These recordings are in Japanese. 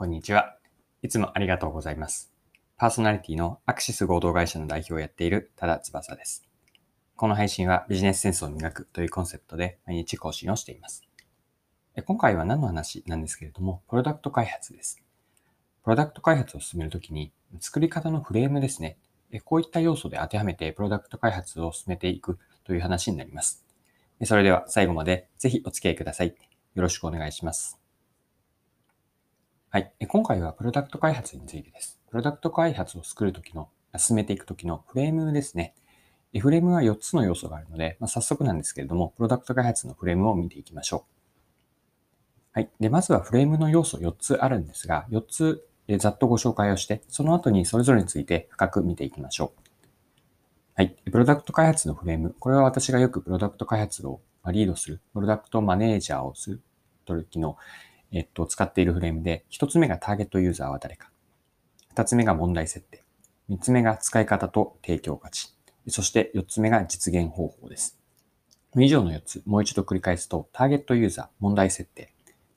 こんにちは。いつもありがとうございます。パーソナリティのアクシス合同会社の代表をやっている多田翼です。この配信はビジネスセンスを磨くというコンセプトで毎日更新をしています。今回は何の話なんですけれども、プロダクト開発です。プロダクト開発を進めるときに、作り方のフレームですね。こういった要素で当てはめてプロダクト開発を進めていくという話になります。それでは最後までぜひお付き合いください。よろしくお願いします。はい。今回はプロダクト開発についてです。プロダクト開発を作るときの、進めていくときのフレームですね。フレームは4つの要素があるので、まあ、早速なんですけれども、プロダクト開発のフレームを見ていきましょう。はい。で、まずはフレームの要素4つあるんですが、4つざっとご紹介をして、その後にそれぞれについて深く見ていきましょう。はい。プロダクト開発のフレーム。これは私がよくプロダクト開発をリードする、プロダクトマネージャーをする時のえっと、使っているフレームで、一つ目がターゲットユーザーは誰か。二つ目が問題設定。三つ目が使い方と提供価値。そして四つ目が実現方法です。以上の4つ、もう一度繰り返すと、ターゲットユーザー、問題設定、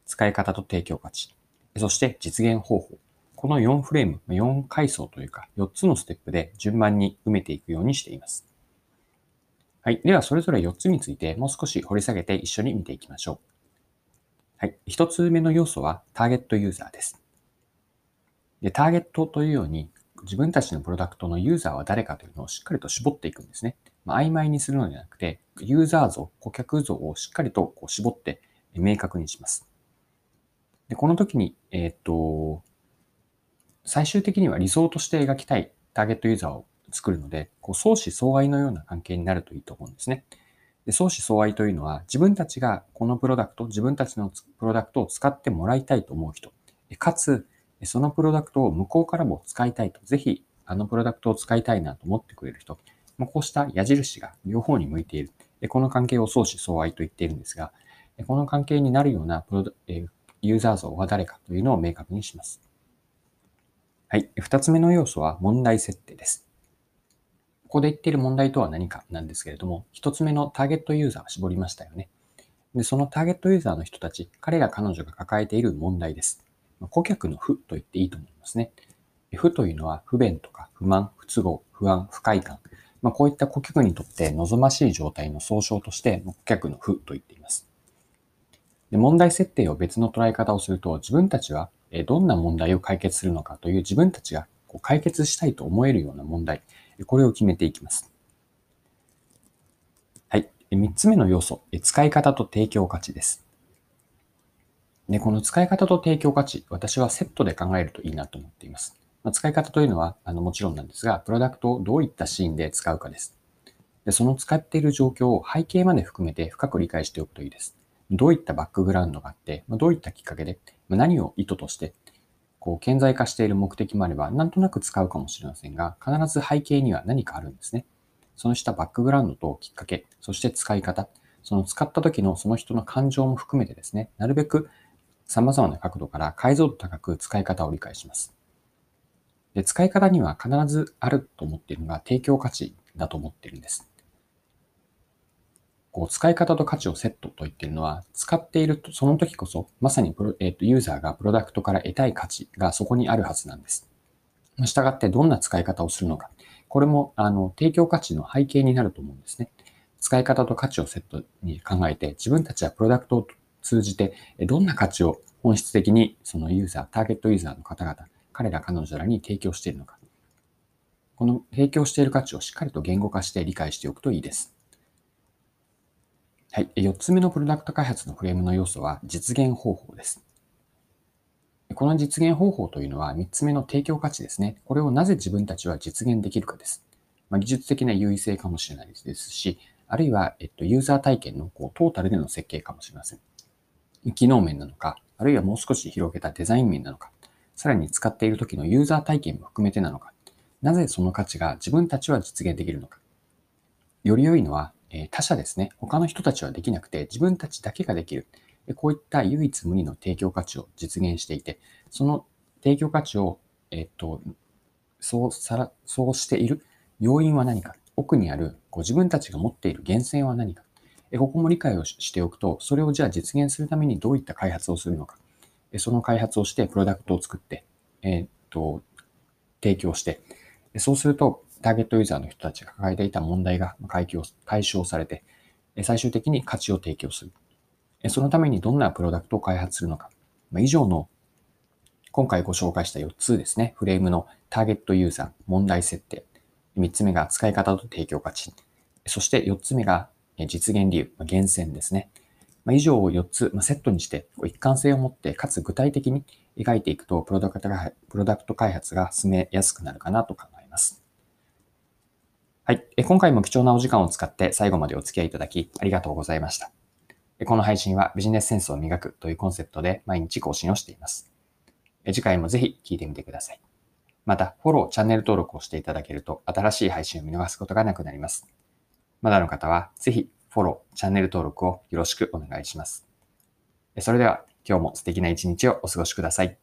使い方と提供価値、そして実現方法。この4フレーム、4階層というか、4つのステップで順番に埋めていくようにしています。はい。では、それぞれ4つについてもう少し掘り下げて一緒に見ていきましょう。はい。一つ目の要素はターゲットユーザーです。で、ターゲットというように、自分たちのプロダクトのユーザーは誰かというのをしっかりと絞っていくんですね。まあ、曖昧にするのではなくて、ユーザー像、顧客像をしっかりとこう絞って明確にします。で、この時に、えっ、と、最終的には理想として描きたいターゲットユーザーを作るので、こう相思相愛のような関係になるといいと思うんですね。で相思相愛というのは自分たちがこのプロダクト、自分たちのプロダクトを使ってもらいたいと思う人、かつそのプロダクトを向こうからも使いたいと、ぜひあのプロダクトを使いたいなと思ってくれる人、こうした矢印が両方に向いている。この関係を相思相愛と言っているんですが、この関係になるようなプロユーザー像は誰かというのを明確にします。はい。二つ目の要素は問題設定です。ここで言っている問題とは何かなんですけれども、一つ目のターゲットユーザーを絞りましたよね。で、そのターゲットユーザーの人たち、彼ら彼女が抱えている問題です。顧客の負と言っていいと思いますね。負というのは不便とか不満、不都合、不安、不快感。まあ、こういった顧客にとって望ましい状態の総称として顧客の負と言っています。で問題設定を別の捉え方をすると、自分たちはどんな問題を解決するのかという自分たちが解決したいと思えるような問題、これを決めていきます。はい。三つ目の要素、使い方と提供価値です。で、この使い方と提供価値、私はセットで考えるといいなと思っています。まあ、使い方というのは、あの、もちろんなんですが、プロダクトをどういったシーンで使うかです。で、その使っている状況を背景まで含めて深く理解しておくといいです。どういったバックグラウンドがあって、どういったきっかけで、何を意図としてこう、顕在化している目的もあれば、なんとなく使うかもしれませんが、必ず背景には何かあるんですね。その下バックグラウンドときっかけ、そして使い方、その使った時のその人の感情も含めてですね、なるべく様々な角度から解像度高く使い方を理解します。で使い方には必ずあると思っているのが提供価値だと思っているんです。こう使い方と価値をセットと言っているのは、使っていると、その時こそ、まさにプロ、えーと、ユーザーがプロダクトから得たい価値がそこにあるはずなんです。したがってどんな使い方をするのか。これも、あの、提供価値の背景になると思うんですね。使い方と価値をセットに考えて、自分たちはプロダクトを通じて、どんな価値を本質的にそのユーザー、ターゲットユーザーの方々、彼ら彼女らに提供しているのか。この提供している価値をしっかりと言語化して理解しておくといいです。はい。4つ目のプロダクト開発のフレームの要素は実現方法です。この実現方法というのは3つ目の提供価値ですね。これをなぜ自分たちは実現できるかです。まあ、技術的な優位性かもしれないですし、あるいは、えっと、ユーザー体験のこうトータルでの設計かもしれません。機能面なのか、あるいはもう少し広げたデザイン面なのか、さらに使っている時のユーザー体験も含めてなのか、なぜその価値が自分たちは実現できるのか。より良いのは、え他者ですね、他の人たちはできなくて自分たちだけができる。こういった唯一無二の提供価値を実現していて、その提供価値を、えっと、そうさら、そうしている要因は何か、奥にあるご自分たちが持っている源泉は何か、ここも理解をしておくと、それをじゃあ実現するためにどういった開発をするのか、その開発をしてプロダクトを作って、えっと、提供して、そうすると、ターゲットユーザーの人たちが抱えていた問題が解消されて、最終的に価値を提供する。そのためにどんなプロダクトを開発するのか。以上の今回ご紹介した4つですね。フレームのターゲットユーザー、問題設定。3つ目が使い方と提供価値。そして4つ目が実現理由、厳選ですね。以上を4つセットにして一貫性を持ってかつ具体的に描いていくとプロダクトプロダクト開発が進めやすくなるかなと考えます。はい。今回も貴重なお時間を使って最後までお付き合いいただきありがとうございました。この配信はビジネスセンスを磨くというコンセプトで毎日更新をしています。次回もぜひ聞いてみてください。また、フォロー、チャンネル登録をしていただけると新しい配信を見逃すことがなくなります。まだの方はぜひフォロー、チャンネル登録をよろしくお願いします。それでは今日も素敵な一日をお過ごしください。